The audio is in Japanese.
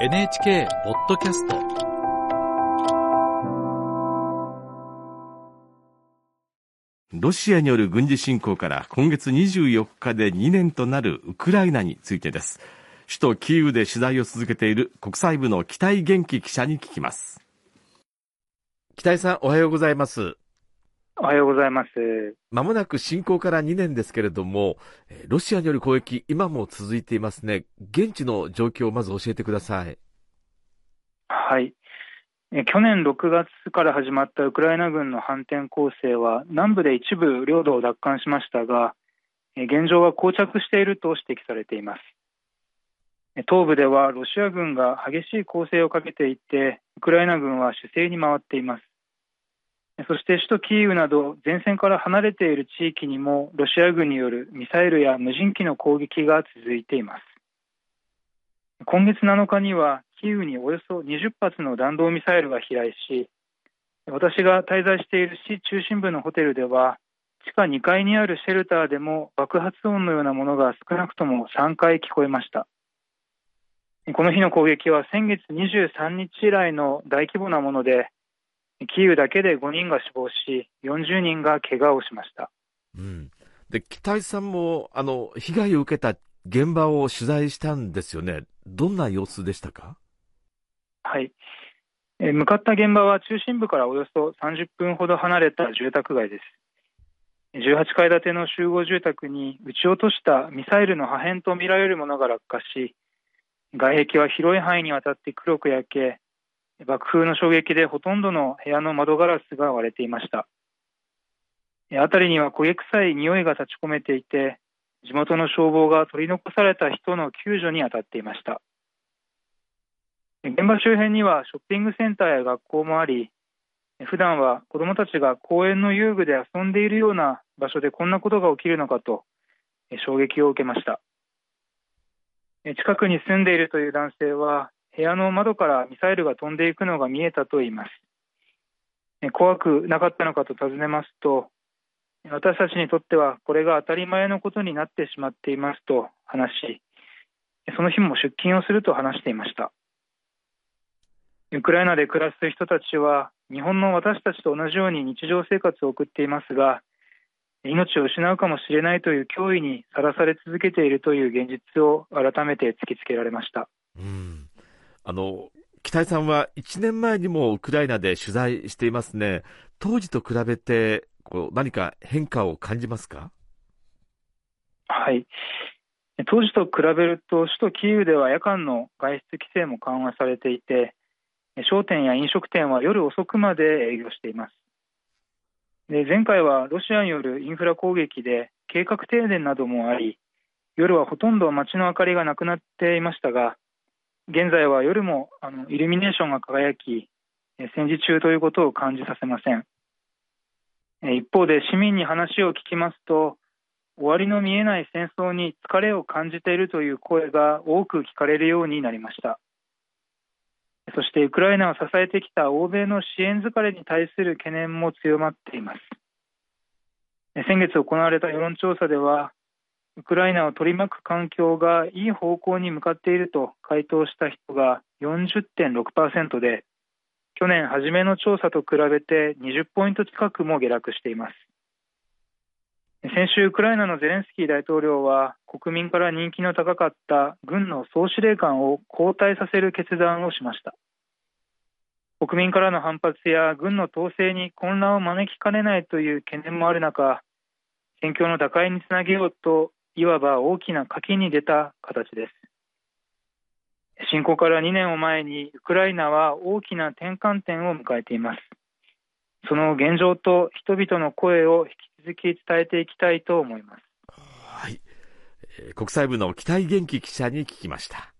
NHK ポッドキャスト。ロシアによる軍事侵攻から今月24日で2年となるウクライナについてです。首都キーウで取材を続けている国際部の北井元気記者に聞きます。北井さんおはようございますおはようございます。まもなく侵攻から2年ですけれども、ロシアによる攻撃、今も続いていますね。現地の状況をまず教えてください。はい。去年6月から始まったウクライナ軍の反転攻勢は、南部で一部領土を奪還しましたが、現状は膠着していると指摘されています。東部ではロシア軍が激しい攻勢をかけていて、ウクライナ軍は守勢に回っています。そして首都キーウなど前線から離れている地域にもロシア軍によるミサイルや無人機の攻撃が続いています。今月7日にはキーウにおよそ20発の弾道ミサイルが飛来し私が滞在している市中心部のホテルでは地下2階にあるシェルターでも爆発音のようなものが少なくとも3回聞こえました。この日の攻撃は先月23日以来の大規模なものでキーウだけで5人が死亡し、40人が怪我をしました。うん、で北井さんもあの被害を受けた現場を取材したんですよね、どんな様子でしたか？はい、え向かった現場は中心部からおよそ30分ほど離れた住宅街です。18階建ての集合住宅に撃ち落としたミサイルの破片とみられるものが落下し、外壁は広い範囲にわたって黒く焼け、爆風の衝撃でほとんどの部屋の窓ガラスが割れていました。辺りには焦げ臭い匂いが立ち込めていて、地元の消防が取り残された人の救助に当たっていました。現場周辺にはショッピングセンターや学校もあり、普段は子どもたちが公園の遊具で遊んでいるような場所でこんなことが起きるのかと衝撃を受けました。近くに住んでいるという男性は部屋の窓からミサイルが飛んでいくのが見えたと言います。怖くなかったのかと尋ねますと、私たちにとってはこれが当たり前のことになってしまっていますと話し、その日も出勤をすると話していました。ウクライナで暮らす人たちは、日本の私たちと同じように日常生活を送っていますが、命を失うかもしれないという脅威にさらされ続けているという現実を改めて突きつけられました。うんあの、北井さんは1年前にもウクライナで取材していますね。当時と比べて、こう何か変化を感じますか？はい。当時と比べると、首都キーウでは夜間の外出規制も緩和されていて、商店や飲食店は夜遅くまで営業しています。で前回はロシアによるインフラ攻撃で計画停電などもあり、夜はほとんど街の明かりがなくなっていましたが、現在は夜もあのイルミネーションが輝き、戦時中ということを感じさせません。一方で市民に話を聞きますと、終わりの見えない戦争に疲れを感じているという声が多く聞かれるようになりました。そしてウクライナを支えてきた欧米の支援疲れに対する懸念も強まっています。先月行われた世論調査では、ウクライナを取り巻く環境がいい方向に向かっていると回答した人が40.6%で去年初めの調査と比べて20ポイント近くも下落しています。先週ウクライナのゼレンスキー大統領は国民から人気の高かった軍の総司令官を交代させる決断をしました。国民からの反発や軍の統制に混乱を招きかねないという懸念もある中戦況の打開につなげようといわば大きな賭けに出た形です。侵攻から2年を前にウクライナは大きな転換点を迎えています。その現状と人々の声を引き続き伝えていきたいと思います。はい。国際部の北井元気記者に聞きました。